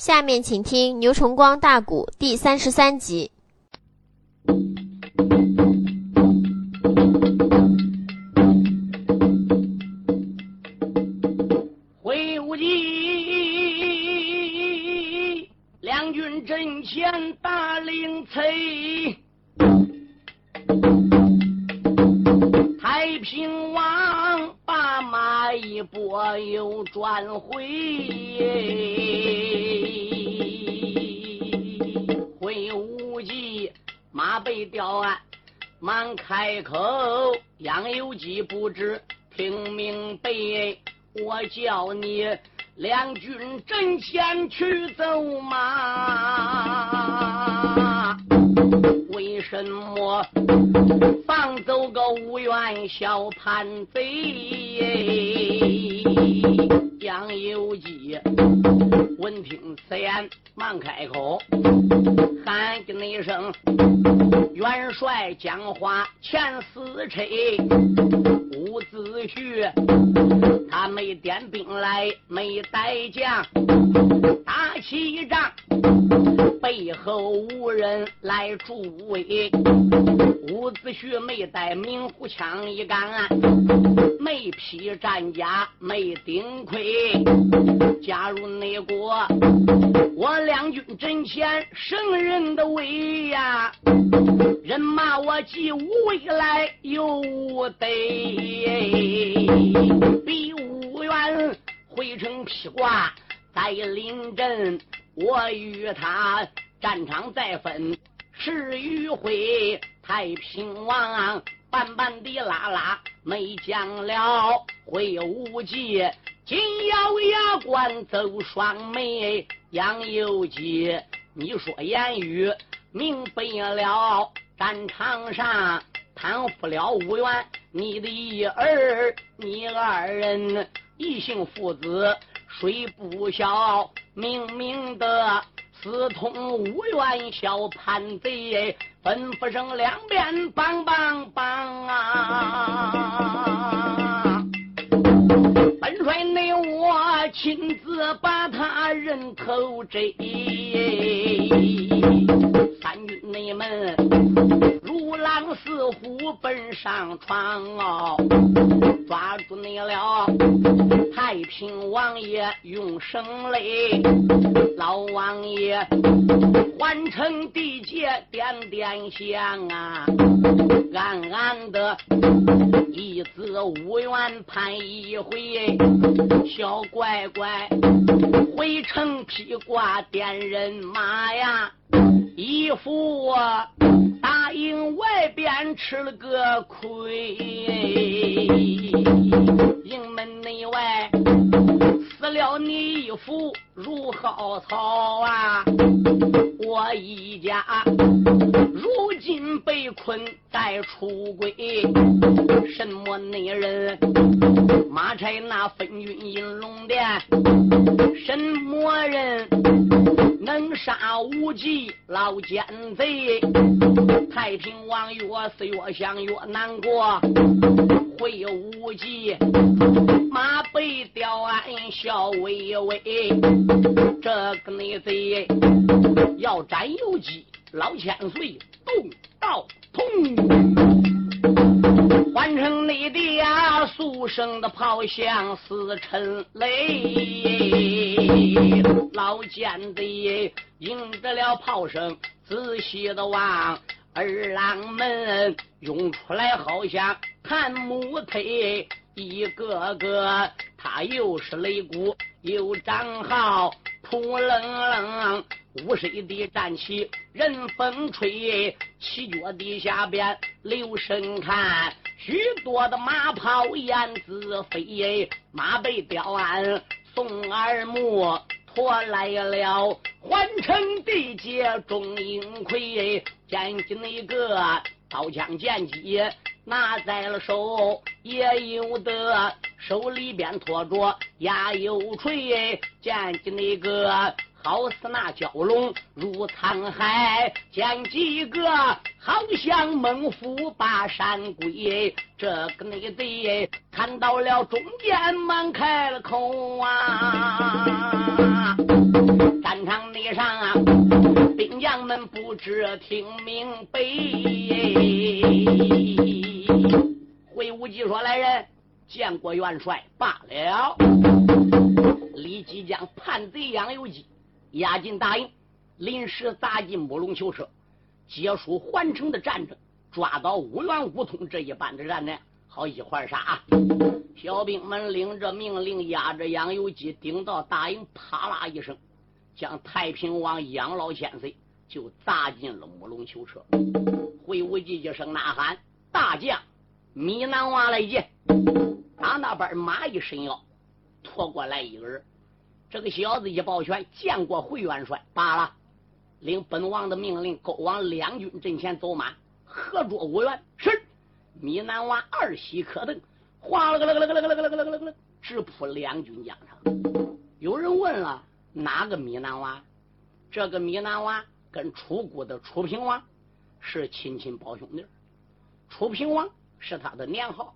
下面请听牛崇光大鼓第三十三集。叫你两军阵前去走马，什么放走个无缘小叛贼？杨有基闻听此言，忙开口，喊叫一声。元帅讲话前死车，伍子胥他没点兵来，没带将，打起仗背后无人来助威。伍子胥没带明虎枪一杆，没披战甲，没顶盔。加入内国，我两军阵前胜人的威呀！人马我既无未来又无得，比武元回城披挂在临阵，我与他战场再分十余回。太平王半半的拉拉没讲了，会无忌紧咬牙关走双眉，杨有吉，你说言语明白了，战场上贪负了五元，你的一儿，你二人异姓父子，谁不孝？明明的私通五元小叛贼。吩咐声两边帮帮帮啊！本帅你我亲自把他人头摘，三军内门如狼似虎奔上床哦，抓住你了！太平王爷用声雷，老王爷。完成地界点点香啊，暗暗的一字无缘盼一回，小乖乖回城披挂点人马呀，义父答应外边吃了个亏，营门内外死了你义父如蒿草啊。我一家如今被困在出轨，什么内人马差那分军引龙殿，什么人能杀无忌老奸贼？太平王越是越想越难过，会无忌马背吊鞍笑微微，这个内贼。要斩游击，老千岁动刀痛，换成你的呀，速声的炮响似沉雷，老奸贼应得了炮声，仔细的望二郎们涌出来，好像弹木腿，一个个他又是擂鼓又张号，扑棱棱。五十一的战旗任风吹，七脚地下边留神看，许多的马炮燕子飞，马背吊鞍送耳目，驮来了环城地界钟英魁，见起那个刀枪剑戟拿在了手，也有的手里边托着压油锤，见起那个。好似那蛟龙入沧海，见几个好像猛虎把山归。这个内贼看到了中间，忙开了口啊！战场台上啊，兵将们不知听明白。会武计说：“来人，见过元帅罢了。”李继将叛贼杨由基押进大营，临时砸进木龙囚车，结束环城的战争，抓到五元五通这一班的人呢，好一块杀。啊小兵们领着命令，押着杨由基顶到大营，啪啦一声，将太平王杨老千岁就砸进了木龙囚车。会武计一声呐喊：“大将米南娃来见！”打那边马一伸腰，拖过来一个人。这个小子一抱拳：“见过回元帅。”罢了，领本王的命令，勾往两军阵前走马，合捉五员。是米南娃二喜可登。哗啦个啦个啦个啦个啦个啦个啦个啦，直扑两军疆场。有人问了，哪个米南娃？这个米南娃跟楚国的楚平王是亲亲胞兄弟。楚平王是他的年号，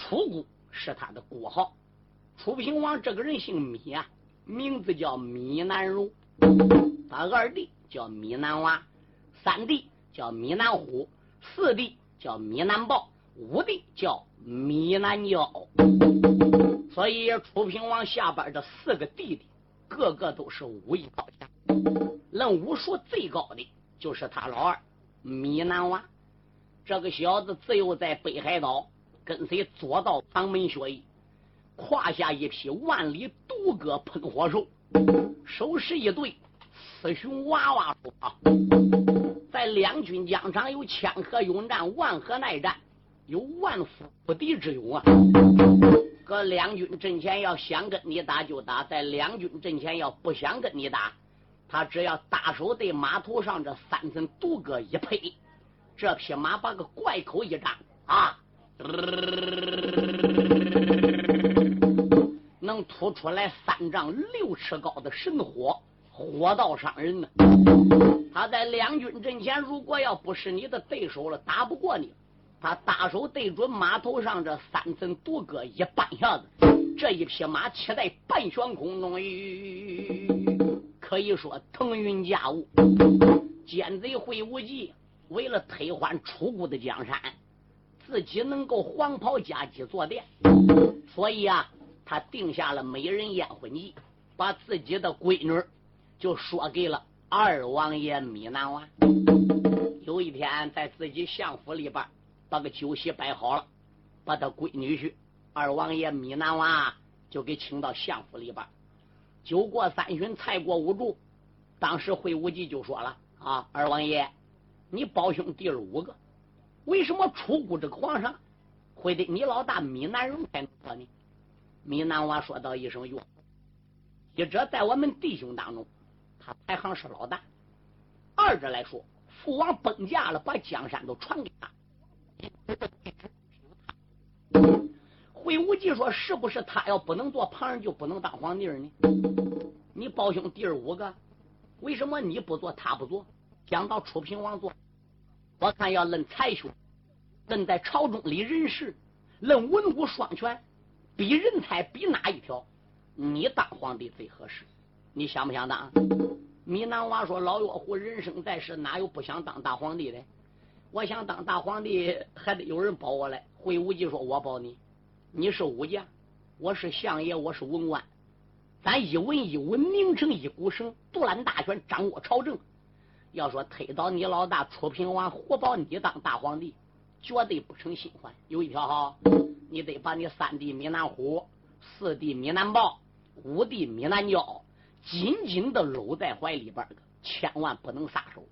楚国是他的国号。楚平王这个人姓米啊，名字叫米南荣。他二弟叫米南娃，三弟叫米南虎，四弟叫米南豹，五弟叫。米南娇，所以楚平王下边这四个弟弟，个个都是武艺高强，论武术最高的就是他老二米南娃。这个小子自幼在北海道跟随左道旁门学艺，胯下一匹万里独戈喷火兽，手持一对雌雄娃娃，在两军疆场有千河勇战，万河耐战。有万夫不敌之勇啊！搁两军阵前要想跟你打就打，在两军阵前要不想跟你打，他只要大手对马头上这三层独戈一配，这匹马把个怪口一张啊，能吐出来三丈六尺高的神火，火到伤人呢。他在两军阵前，如果要不是你的对手了，打不过你。他大手对准马头上这三层独戈一扳下子，这一匹马骑在半悬空中，可以说腾云驾雾。奸贼会无忌为了推翻楚国的江山，自己能够黄袍加鸡坐殿，所以啊，他定下了美人宴婚计，把自己的闺女就说给了二王爷米南娃。有一天在自己相府里边。把个酒席摆好了，把他闺女婿二王爷米南娃就给请到相府里边。酒过三巡，菜过五盅，当时会无忌就说了：“啊，二王爷，你胞兄弟儿五个，为什么出国这个皇上会对你老大米南荣开国呢？”米南娃说道一声：“哟，一者在我们弟兄当中，他排行是老大；二者来说，父王崩驾了，把江山都传给他。”会无忌说：“是不是他要不能做旁人，就不能当皇帝呢？你胞兄弟五个，为什么你不做，他不做？讲到楚平王做，我看要论才学，论在朝中里人事，论文武双全，比人才比哪一条？你当皇帝最合适。你想不想当？”米南娃说：“老岳虎人生在世，哪有不想当大皇帝的？”我想当大皇帝，还得有人保我来。会武计说：“我保你，你是武将，我是相爷，我是文官，咱一文一武拧成一股绳，独揽大权，掌握朝政。要说推倒你老大楚平王，活保你当大皇帝，绝对不成新欢。有一条哈，你得把你三弟米南虎、四弟米南豹、五弟米南娇紧紧的搂在怀里边千万不能撒手。”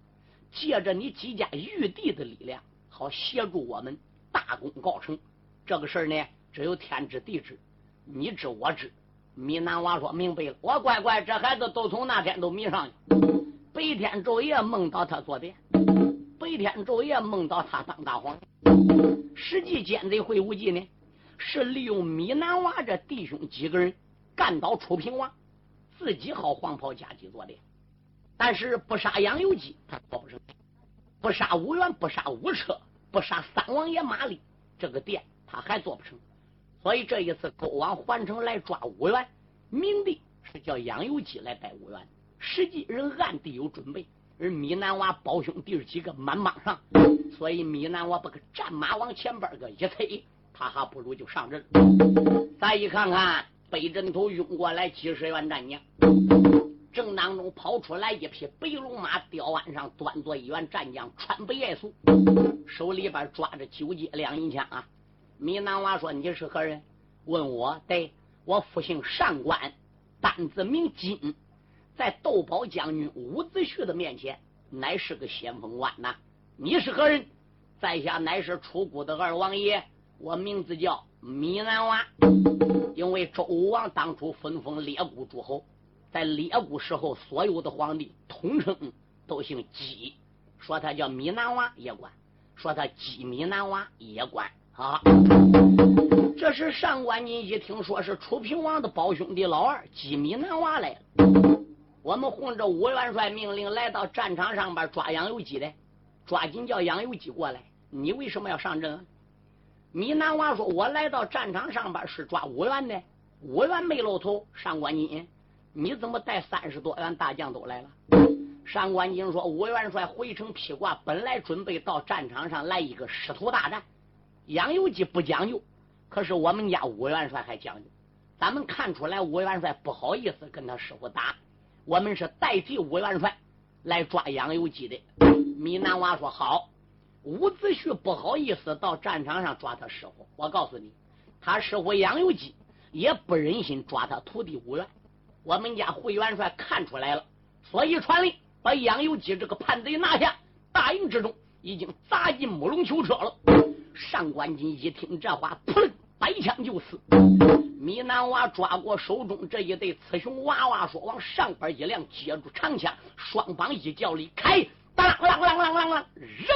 借着你几家玉帝的力量，好协助我们大功告成。这个事儿呢，只有天知地知，你知我知。米南娃说明白了，我乖乖，这孩子都从那天都迷上了，白天昼夜梦到他坐殿，白天昼夜梦到他当大皇。实际奸贼会武计呢，是利用米南娃这弟兄几个人干倒楚平王，自己好黄袍加鸡坐殿。但是不杀杨由基，他做不成；不杀五元，不杀五车，不杀三王爷马力，这个殿他还做不成。所以这一次勾往环城来抓五元，明的是叫杨由基来带五元，实际人暗地有准备。而米南娃胞兄弟几个满帮上，所以米南娃把个战马往前边个一推，他还不如就上阵了。再一看看北阵头涌过来几十员战将，正当中跑出来一匹白龙马，吊鞍上端坐一员战将，穿白夜素，手里边抓着九节两银枪啊！米南娃说：“你是何人？”问我，对我父姓上官，单字名金。在窦宝将军伍子胥的面前，乃是个先锋官呐。你是何人？在下乃是楚国的二王爷，我名字叫米南娃。因为周武王当初分封列国诸侯，在列国时候，所有的皇帝统称都姓姬，说他叫米南娃也管，说他姬米南娃也管啊。这时上官金一听说是楚平王的胞兄弟老二姬米南娃来了。我们奉着武元帅命令来到战场上边抓杨由基的，抓紧叫杨由基过来。你为什么要上阵？米南娃说：“我来到战场上边是抓武元的，武元没露头。上官金，你怎么带三十多员大将都来了？”上官金说：“武元帅回城披挂，本来准备到战场上来一个师徒大战。杨由基不讲究，可是我们家武元帅还讲究。咱们看出来，武元帅不好意思跟他师傅打。”我们是代替武元帅来抓杨由基的。米南娃说：“好。”伍子胥不好意思到战场上抓他师傅。我告诉你，他师傅杨由基也不忍心抓他徒弟武元。我们家会元帅看出来了，所以传令把杨由基这个叛贼拿下。大营之中已经砸进木龙囚车了。上官金一听这话，噗，摆枪就死。米南娃抓过手中这一对雌雄娃娃，说：“往上边一亮，接住长枪，双膀一叫里开，当啷啷啷啷啷，扔！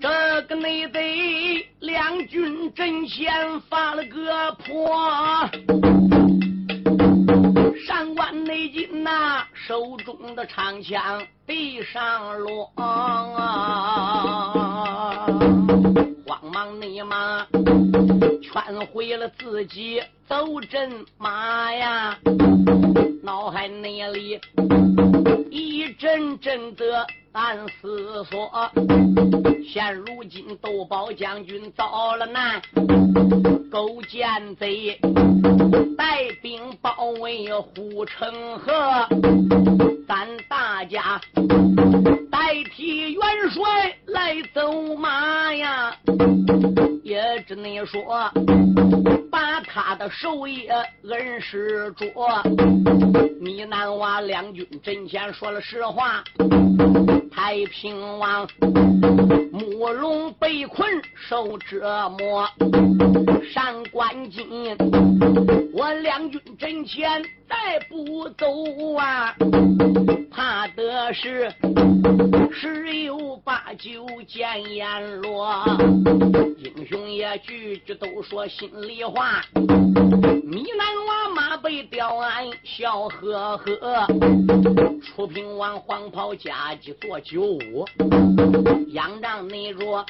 这个内贼两军阵前发了个破，手中的长枪地上落。”慌忙你妈劝回了自己走阵马呀，脑海内里一阵阵的暗思索。现如今窦宝将军遭了难，勾践贼带兵包围护城河，咱大家代替元帅来走马呀。也只能说，把他的手也恩师着。你南娃两军阵前说了实话，太平王。慕容被困受折磨，上官金，我两军阵前再不走啊，怕的是十有八九见阎罗。英雄也句句都说心里话，米南娃马背吊鞍笑呵呵，楚平王黄袍加急坐九五，仰仗内着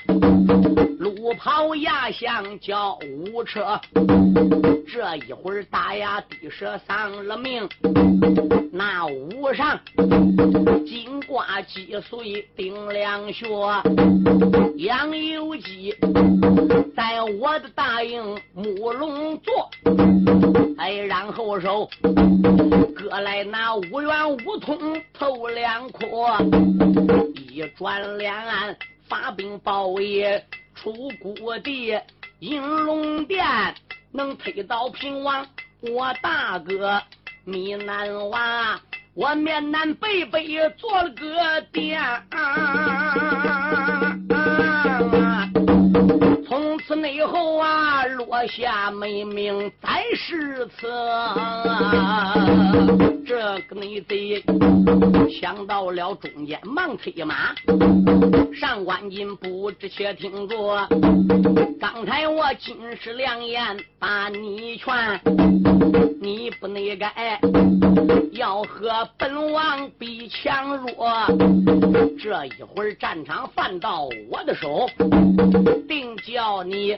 路跑压向叫五车，这一会儿大牙地蛇丧了命，那屋上金瓜击碎顶两穴，杨有基。在我的大营木龙座，哎，然后说手。割来拿五元五通透两阔，一转两岸发兵包围出谷地，银龙殿能推倒平王，我大哥米南娃，我面南北北做了个从。此内后啊，落下美名在世册。这个内贼想到了中间，忙催马。上官金不知且听着，刚才我金石良言把你劝。你不内改要和本王比强弱。这一会儿战场犯到我的手，定叫你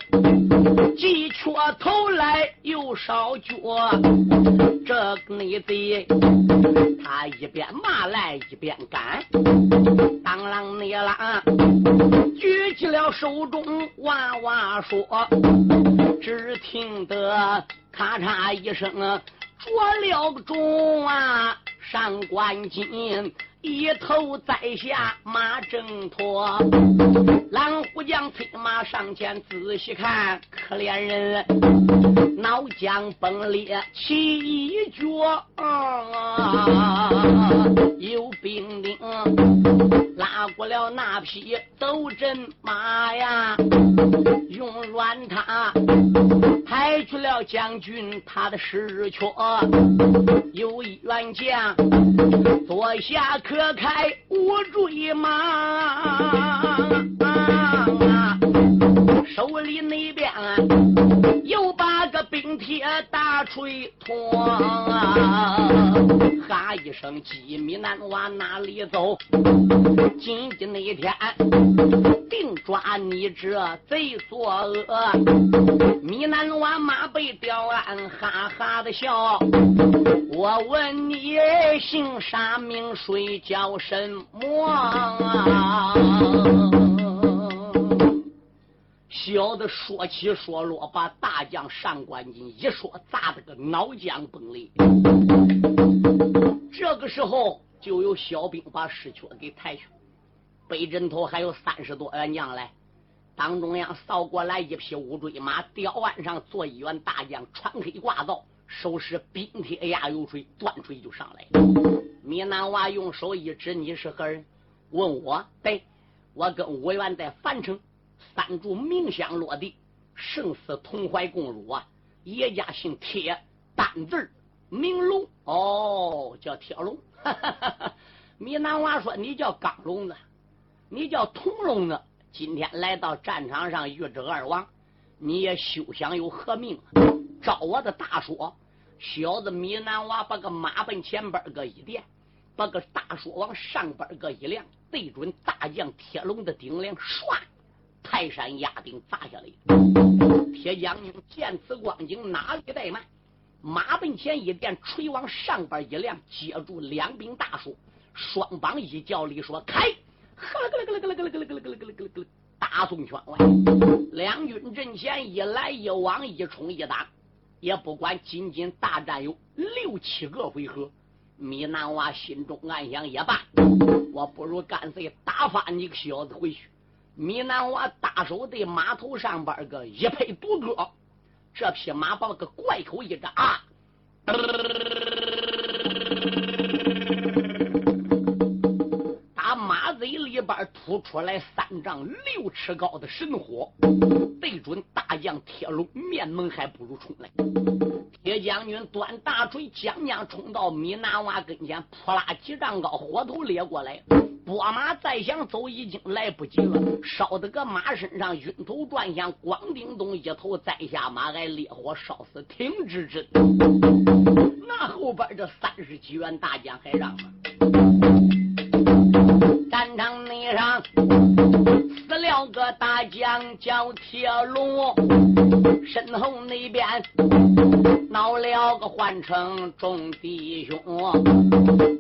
既缺头来又少脚。这个内贼，他一边骂来一边赶，当啷你啷，举起了手中娃娃说，只听得咔嚓一声，着了个钟啊，上官金。一头栽下马挣脱，狼虎将催马上前仔细看，可怜人脑浆崩裂起一脚，有兵丁拉过了那匹斗阵马呀，用软踏抬去了将军他的石阙，有一员将坐下。可开五坠马，手里那边又把个冰铁大锤托，哈一声，鸡米男往哪里走？今天那天定抓你这贼作恶！米南娃马背吊鞍，哈哈的笑。我问你姓啥名谁叫什么？小的说起说落，把大将上官金一说砸得个脑浆崩裂。这个时候，就有小兵把尸缺给抬去，北枕头还有三十多员将来，当中央扫过来一匹乌骓马，吊鞍上坐一员大将，穿黑挂皂。手持冰铁压油锤，断锤就上来了。米南娃用手一指：“你是何人？”问我：“对，我跟五元在樊城，三柱冥香落地，生死同怀共辱啊！叶家姓铁，单字名龙，哦，叫铁龙。米南娃说：“你叫钢龙子，你叫铜龙子。今天来到战场上遇着二王，你也休想有何命？照我的大说。”小子米南娃把个马奔前边个一垫，把个大说往上边个一亮，对准大将铁龙的顶梁，唰，泰山压顶砸下来。铁将军见此光景，哪里怠慢？马奔前一垫，锤往上边一亮，接住两柄大树，双膀一叫力说开，呵了个了个了个了个了个了个了个了个了个，大宋圈外，两军阵前一来一往，一冲一打。也不管仅仅大战有六七个回合，米南娃心中暗想也罢，我不如干脆打发你个小子回去。米南娃大手对马头上边个一拍独戈，这匹马把个怪口一扎，打马嘴里边吐出来三丈六尺高的神火。对准大将铁龙面门，还不如冲来。铁将军端大锤，将将冲到米南娃跟前，扑啦几丈高，火头掠过来。拨马再想走，已经来不及了。烧的个马身上晕头转向，咣叮咚一头栽下马来，烈火烧死，挺直直。那后边这三十几员大将还让吗？战场内上。死了个大将叫铁龙，身后那边闹了个换成众弟兄，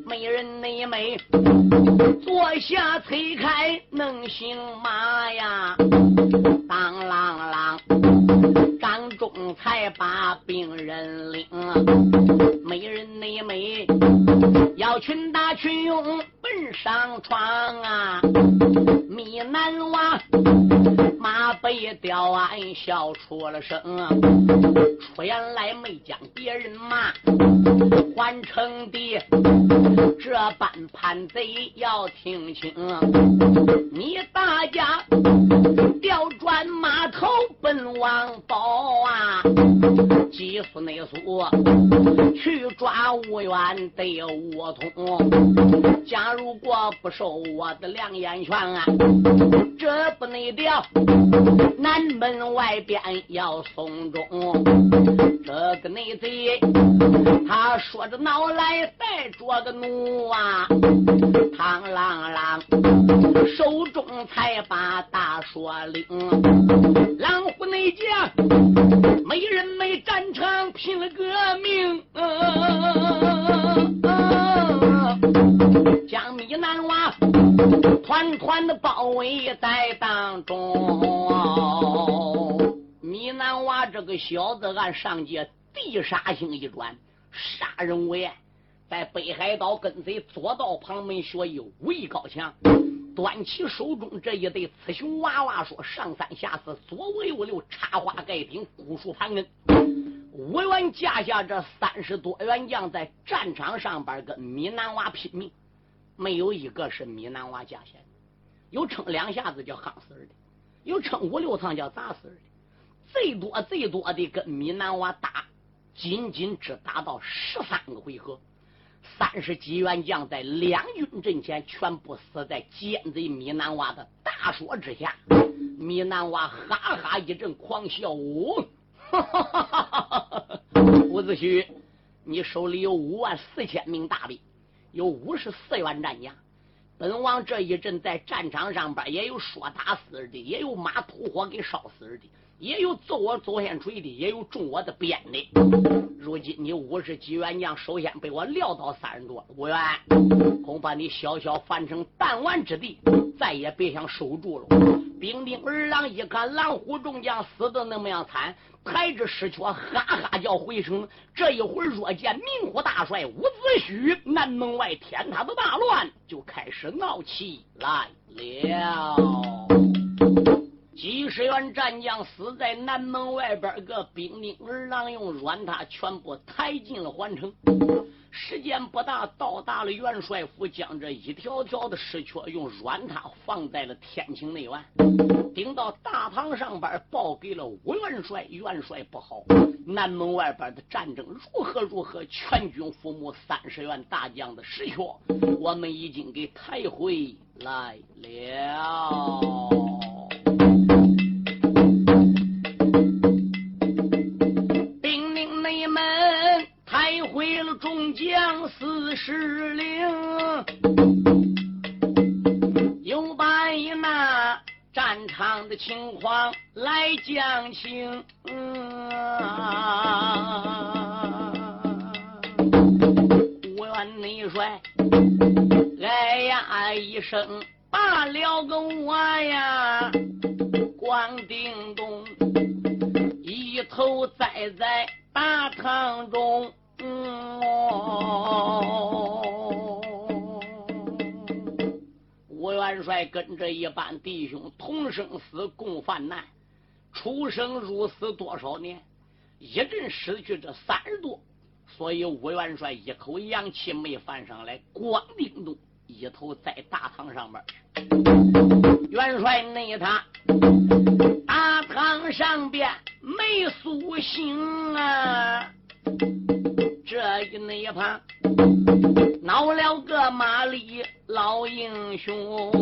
没人内美坐下催开能行马呀，当啷啷，张忠才把病人领，没人内美要群打群勇上床啊。米南娃马背吊鞍笑出了声，出言来没将别人骂，换成的这般叛贼要听清，你大家调转马头奔王宝啊！急死内速去抓吴元得吴通，假如如果不受我的两眼拳啊，这不内调，南门外边要送中。这个内贼，他说着恼来带着个怒啊，螳螂螂手中才把大锁领，狼虎内将没人没战场拼了革命，将米南娃团团的包围在当中。米南娃这个小子，按上界地杀星一转，杀人无厌，在北海道跟随左道旁门学艺，武艺高强。端起手中这一对雌雄娃娃，说：“上三下四，左五右六，插花盖顶，古树盘根。”五员架下这三十多员将在战场上边跟米南娃拼命，没有一个是米南娃架下的。有撑两下子叫夯死的，有撑五六趟叫砸死的。最多最多的跟米南娃打，仅仅只打到十三个回合，三十几员将在两军阵前全部死在奸贼米南娃的大说之下。米南娃哈哈一阵狂笑：“哦，哈哈哈哈哈伍子胥，你手里有五万四千名大兵，有五十四员战将。本王这一阵在战场上边也有说打死的，也有马吐火给烧死的。”也有揍我左线锤的，也有中我的鞭的。如今你五十几员将，首先被我撂倒三十多，五员恐怕你小小樊城弹丸之地，再也别想守住了。兵丁二郎一看狼虎众将死的那么样惨，抬着尸壳哈哈叫回城。这一会儿若见明虎大帅伍子胥，南门外天塌的大乱就开始闹起来了。十员战将死在南门外边，个兵丁儿郎用软榻全部抬进了环城。时间不大，到达了元帅府，将这一条条的尸壳用软榻放在了天清内院，顶到大堂上边报给了武元帅。元帅不好，南门外边的战争如何如何？全军覆没，三十员大将的尸壳，我们已经给抬回来了。将四十领，又把一那战场的情况来讲清。五员内帅哎呀一声，罢了个我呀，光叮咚，一头栽在大堂中。哦吴元帅跟着一班弟兄同生死共患难，出生入死多少年，一阵失去这三十多，所以吴元帅一口阳气没翻上来，光腚动一头在大堂上边。元帅内他大堂上边没苏醒啊。这一那一旁闹了个马里老英雄，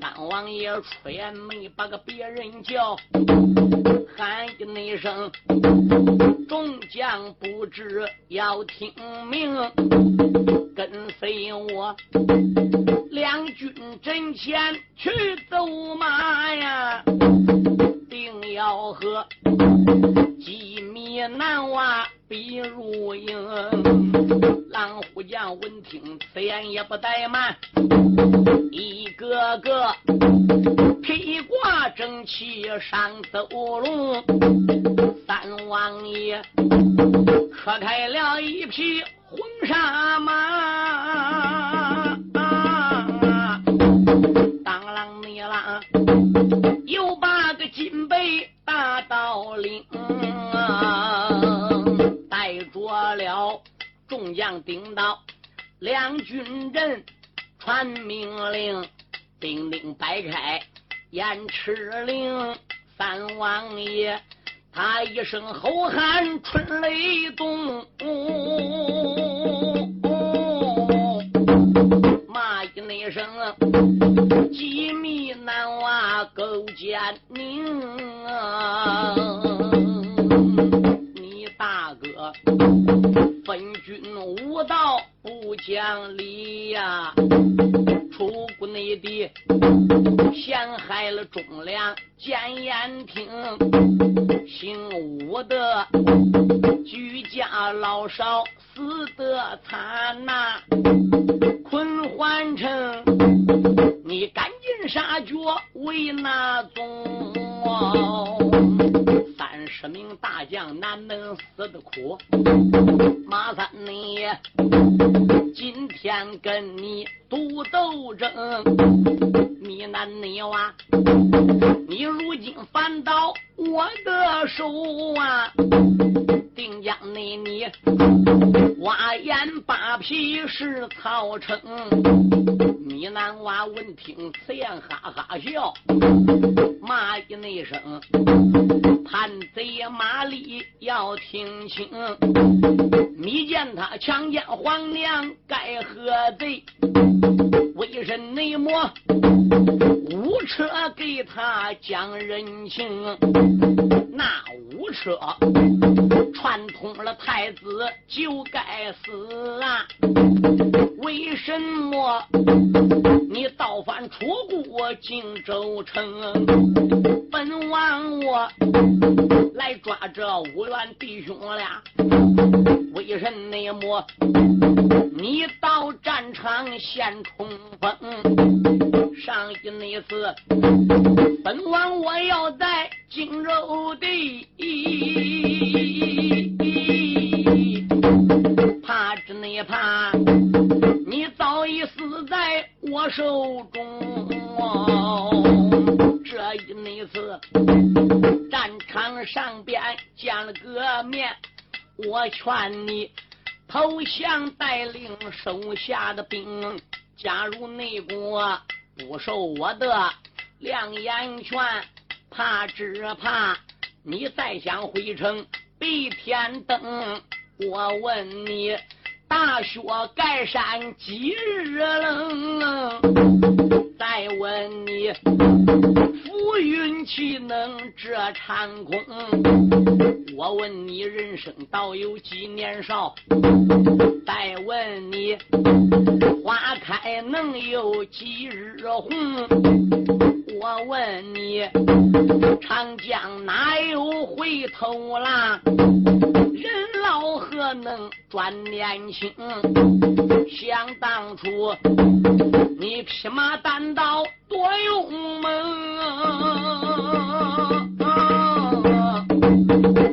三王爷出言没把个别人叫，喊一那声，众将不知要听命，跟随我两军阵前去走马呀，定要和几米难娃。逼如影，狼虎将闻听此言也不怠慢，一个个披挂整齐上走龙。三王爷磕开了一匹红纱马，当啷你啷，又把个金杯大刀领。着了，众将顶到两军阵，传命令，兵丁摆开燕翅令。三王爷他一声吼喊，春雷动，骂一那声，机密难娃勾践宁，你大。哥，分军无道不讲理呀！出谷内地陷害了忠良奸言听，姓武的居家老少死得惨呐！坤环城，你赶杀绝为那宗。三十名大将难能死的苦，马三你今天跟你赌斗争，你难你哇，你如今反倒我的手啊！定将你你挖眼扒皮是曹成。你男娃闻听此言，哈哈笑，骂一那声：“叛贼马里要听清！你见他强奸皇娘，该何罪？为人内魔误车给他讲人情？那无车串通了太子，就该死啊！为什么？”你倒反出国荆州城，本王我来抓这五员弟兄俩，为什么你到战场现冲锋？上一那次，本王我要在荆州地，怕只你怕。死在我手中，这一那次战场上边见了个面，我劝你投降，带领手下的兵假如内国，不受我的亮眼劝，怕只怕你再想回城必天灯。我问你。大雪盖山几日冷？再问你，浮云岂能遮长空？我问你，人生倒有几年少？再问你，花开能有几日红？我问你，长江哪有回头浪？人老何能转年轻？想当初你披马单刀多勇猛，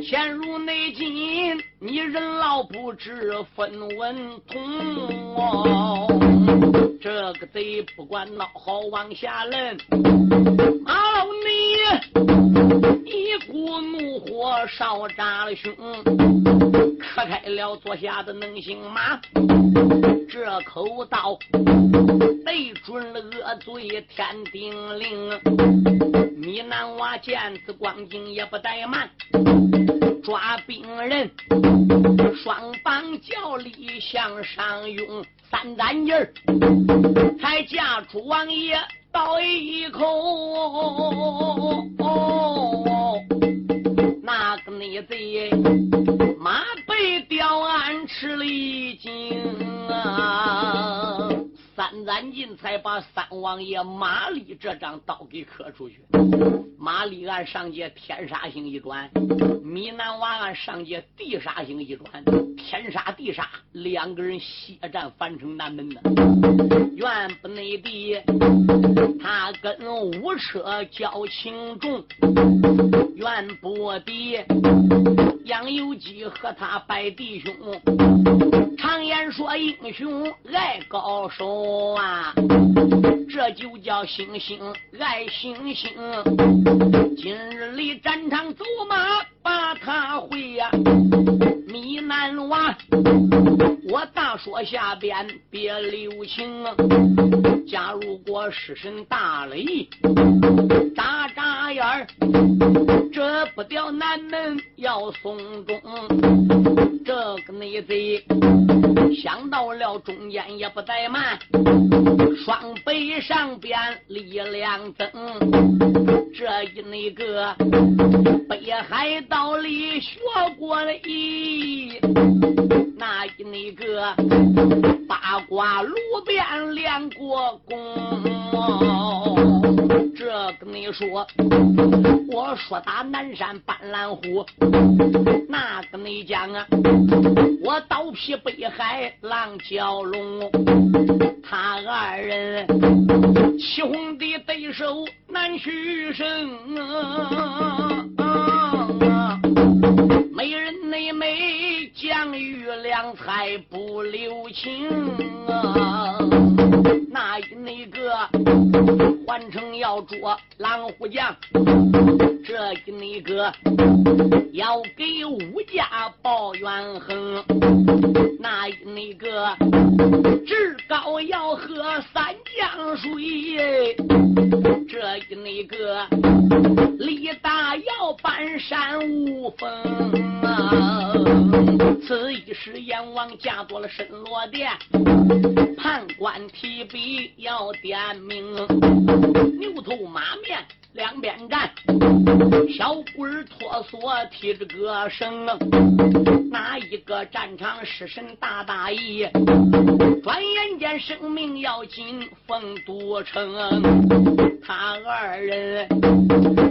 陷入内境，你人老不知分文通。这个贼不管孬好往下扔，马老你一股怒火烧炸了胸。磕开了坐下的能行马，这口刀对准了恶罪天定令。你男娃见此光景也不怠慢，抓兵人双方叫力向上涌，三攒劲儿才架出王爷倒一口。那个内贼马背吊鞍吃了一惊啊！三攒劲才把三王爷马力这张刀给磕出去。马力按上界天杀星一转，米南娃按上界地杀星一转，天杀地杀，两个人血战樊城南门呢。原不内地，他跟五车交情重。袁不敌，杨有基和他拜弟兄。常言说英雄爱高手啊，这就叫星星爱星星。今日里战场走马把他回呀，你难忘，我大说下边别留情。假如果失神大雷，眨眨眼儿。这不掉南门要送终，这个内贼想到了中间也不怠慢，双背上边力量增，这一那个北海道里学过了一，那一那个八卦炉边练过功。这跟你说，我说打南山斑斓虎，那跟你讲啊，我刀劈北海浪蛟龙，他二人起哄的对手难取胜啊！美人内美，将玉良才不留情啊！那那个。换成要捉狼虎将，这一那个要给武家报怨恨，那一那个至高要喝三江水，这一那个力大要搬山无风！此一时阎王驾到了神罗殿，判官提笔要点名。牛头马面两边站，小鬼儿脱索提着个绳，哪一个战场失神大大意？转眼间生命要紧奉都城，他二人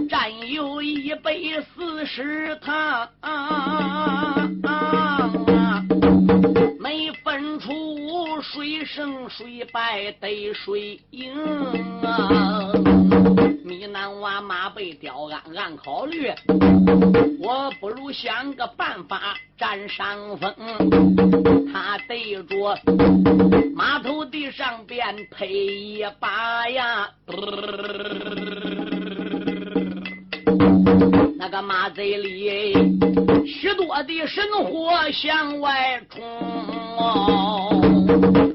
战有一百四十趟。啊没分出谁胜谁败得谁赢啊！你南娃马被吊鞍，暗考虑，我不如想个办法占上风。他对着马头地上边配一把呀。那个马贼里许多的神火向外冲，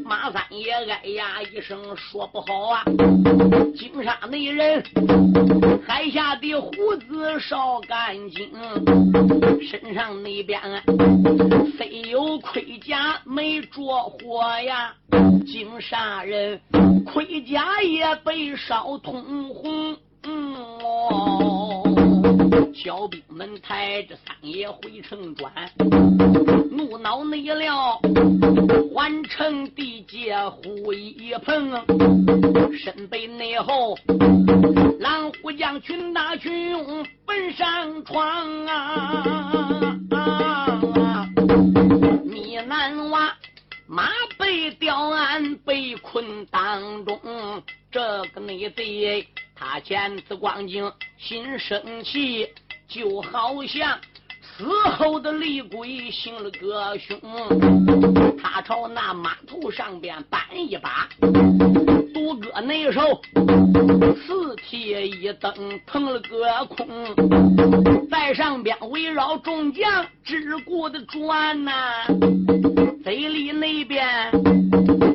马三爷哎呀一声说不好啊！金沙那人海下的胡子烧干净，身上那边虽有盔甲没着火呀，金沙人盔甲也被烧通红。嗯哦。小兵们抬着三爷回城转，怒恼内了，环城地界呼一碰，身背内后，狼虎将群打群拥奔上床啊！米南娃马被吊鞍被困当中，这个内贼。他见此光景，心生气，就好像死后的厉鬼行了个凶。他朝那马头上边搬一把，独搁内手，四蹄一蹬，腾了个空，在上边围绕众将，只顾的转呐，嘴里那边。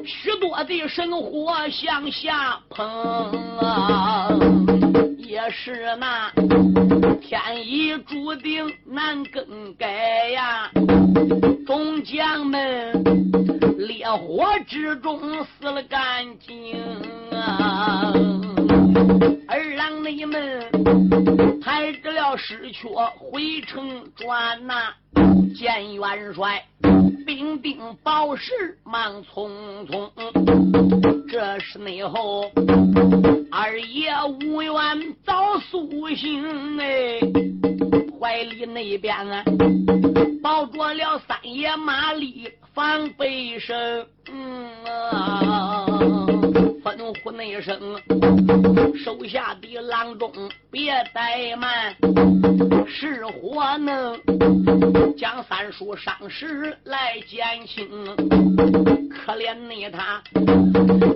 许多的神火向下喷啊，也是那天意注定难更改呀。众将们烈火之中死了干净啊，二郎你们抬着了尸阙回城转呐，见元帅。兵丁报时忙匆匆，这是内后二爷无缘早苏醒哎，怀里那边啊抱着了三爷马力防备声，嗯啊，那一声手下的郎中别怠慢，是火能。将三叔伤势来减轻，可怜你他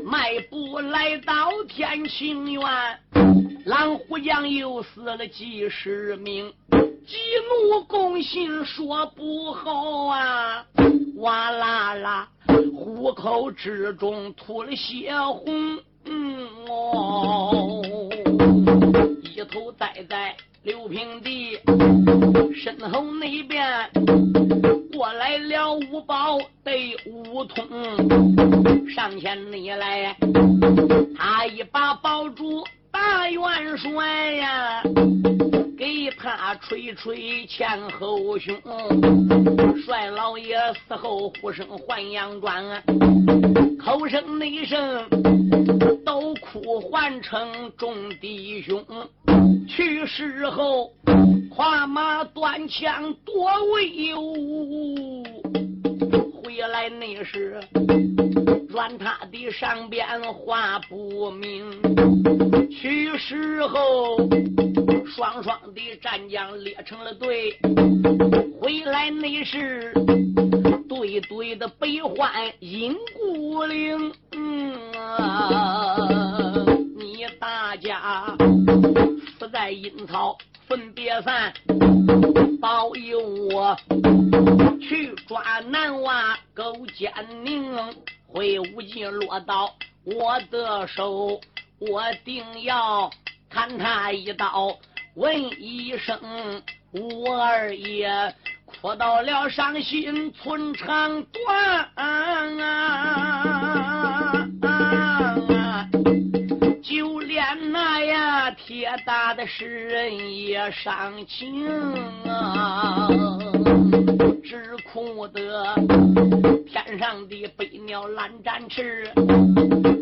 迈步来到天清园，狼虎将又死了几十名，激怒攻心说不好啊！哇啦啦，虎口之中吐了血红，一头栽在。刘平的身后那边过来了五宝对五通，上前你来，他一把抱住大元帅呀，给他捶捶前后胸。帅老爷死后呼声还阳转，口声内声都哭唤成众弟兄。去世后，跨马断枪多威武。回来那时，软他的上边话不明。去世后，双双的战将列成了队。回来那时，对对的悲欢阴孤岭。嗯啊，你大家。在阴曹分别散，保佑我去抓男娃勾奸宁，会武技落到我的手，我定要砍他一刀，问一声吴二爷，哭到了伤心寸肠断啊,啊,啊,啊！就连那呀。铁打的诗人也伤情啊，只哭得天上的飞鸟懒展翅，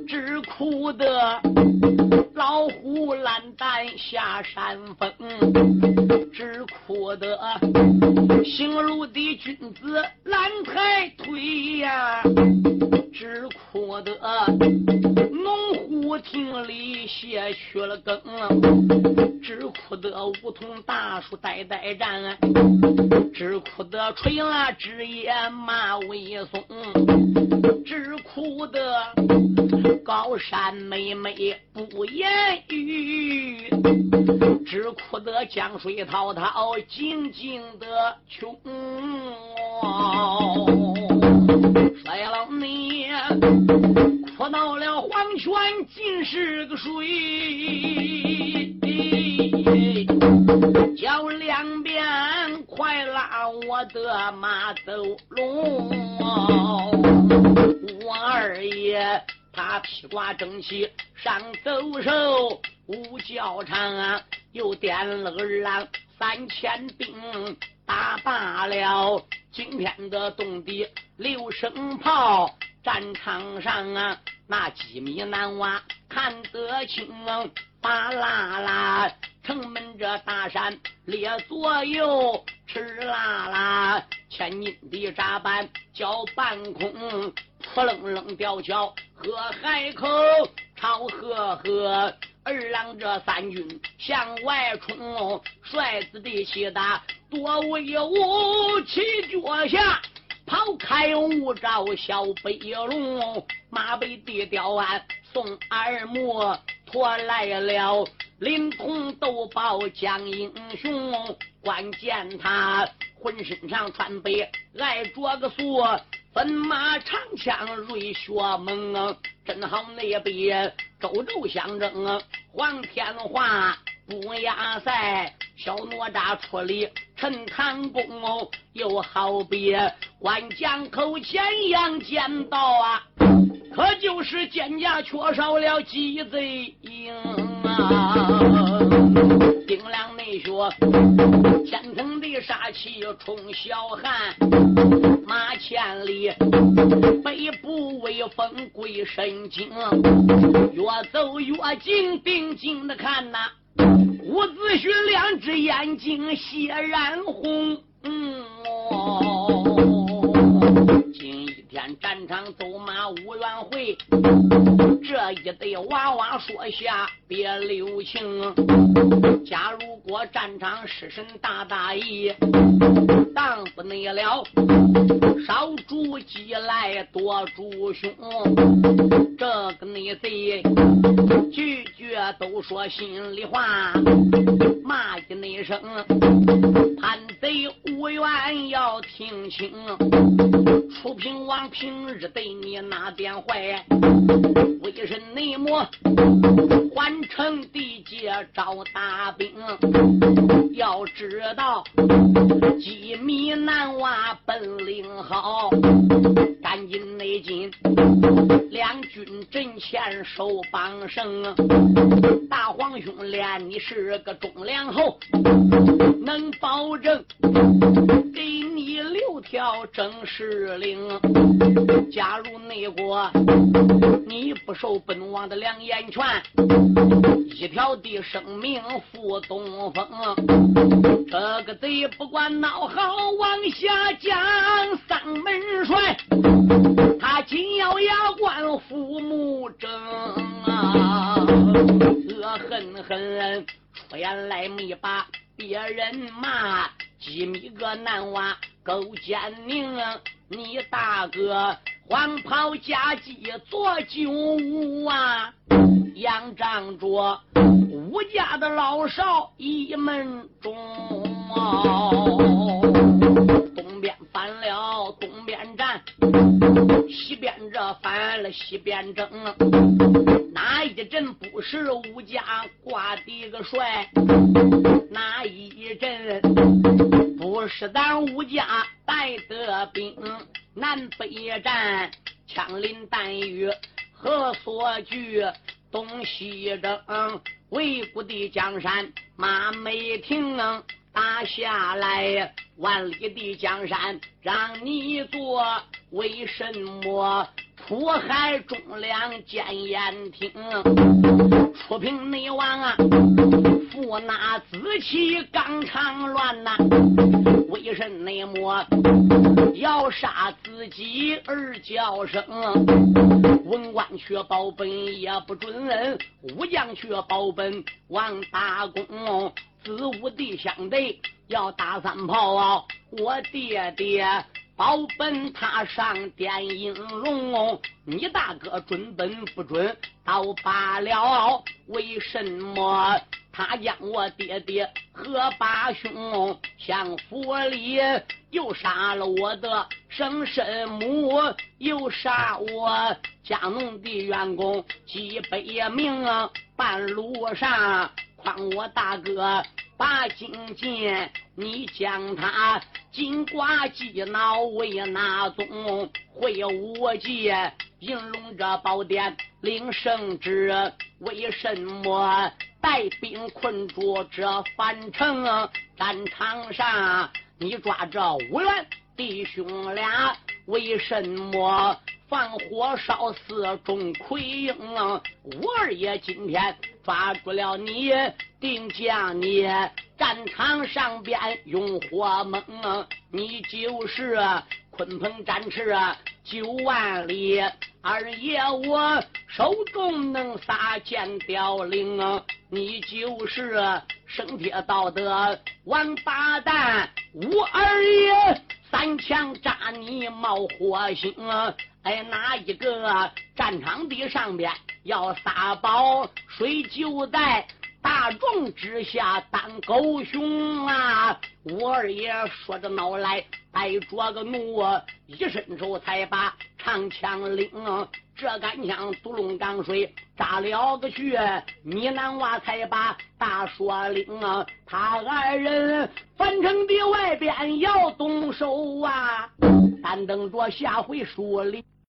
只哭得老虎懒胆下山峰，只哭得行路的君子懒抬腿呀，只哭得农户庭里歇去了更。只哭得梧桐大树呆呆站，只哭得垂了枝叶马尾松，只哭得高山妹妹不言语，只哭得江水滔滔静静的穷。衰老你到了黄泉尽是个水。叫两边快拉我的马走龙，我二爷他披挂整齐上走兽，五教场又点了二郎三千兵，打罢了今天的动地六声炮，战场上啊那几米男娃看得清，巴啦啦。城门这大山列左右，吃啦啦，千斤的闸板叫半空，扑棱棱吊桥和海口，朝河河二郎这三军向外冲，帅子的气大多威武，起脚下抛开雾罩小飞龙，马背的吊鞍送二木驮来了。灵通斗宝将英雄，关键他浑身上穿白，挨着个锁，奔马长枪瑞雪猛，正好那边周周相争。黄天化不压赛，小哪吒出力陈塘公，又好比关江口前杨剑道啊，可就是剑家缺少了鸡贼营。丁亮内说：“天层的杀气冲霄汉，马千里北部威风归神经，越走越近，定睛的看呐，伍子胥两只眼睛血染红。”战场走马无缘回，这一对娃娃说下别留情。假如果战场失神大大意，当不内了，少主鸡来多主凶，这个内贼句句都说心里话，骂一那声，叛贼无缘要听清，楚平王平日对你那点坏，为什内魔换城地界招大兵？要知道机密难挖本领好，赶紧内进，两军阵前守帮胜。大皇兄连你是个忠良侯，能保证给你留条正式令。加入内国，你不受本王的两眼权，一条的生命赴东风。这个贼不管孬好，往下降三门帅，他紧咬牙关父母争啊，恶狠狠出言来没把别人骂，几米个男娃勾奸佞，你大哥黄袍加计做酒屋啊，仰仗着。吴家的老少一门中，东边反了东边战，西边这反了西边争。一阵不是吴家挂的个帅？哪一阵不是咱吴家带的兵？南北战，枪林弹雨何所惧？东西征。围固的江山马没停，打下来万里的江山让你做，为什么苦海中两见眼听？出平内王啊，负那子气刚长乱呐，为什么要杀自己儿叫声？文官却保本也不准，武将却保本王大功。子午弟相对要打三炮啊，我爹爹保本他上电应龙。你大哥准本不准倒罢了，为什么他将我爹爹和八兄相府里又杀了我的生身母，又杀我？家农的员工几百名，半路上帮我大哥把金剑，你将他金瓜鸡脑为哪宗？会武技银龙这宝殿领圣旨，为什么带兵困住这樊城？战场上你抓着五员弟兄俩，为什么？放火烧死钟奎英，我二爷今天抓住了你，定将你战场上边用火猛，你就是鲲鹏展翅九万里，二爷我手中能撒剑凋零，你就是生铁道的王八蛋，我二爷三枪扎你冒火星。哎哪一个战场地上边要撒宝，谁就在大众之下当狗熊啊！我二爷说着恼来，带着个怒，一伸手才把长枪领，这杆枪独龙钢水扎了个穴，你男娃才把大说领啊，他二人樊城的外边要动手啊！但等着下回说里。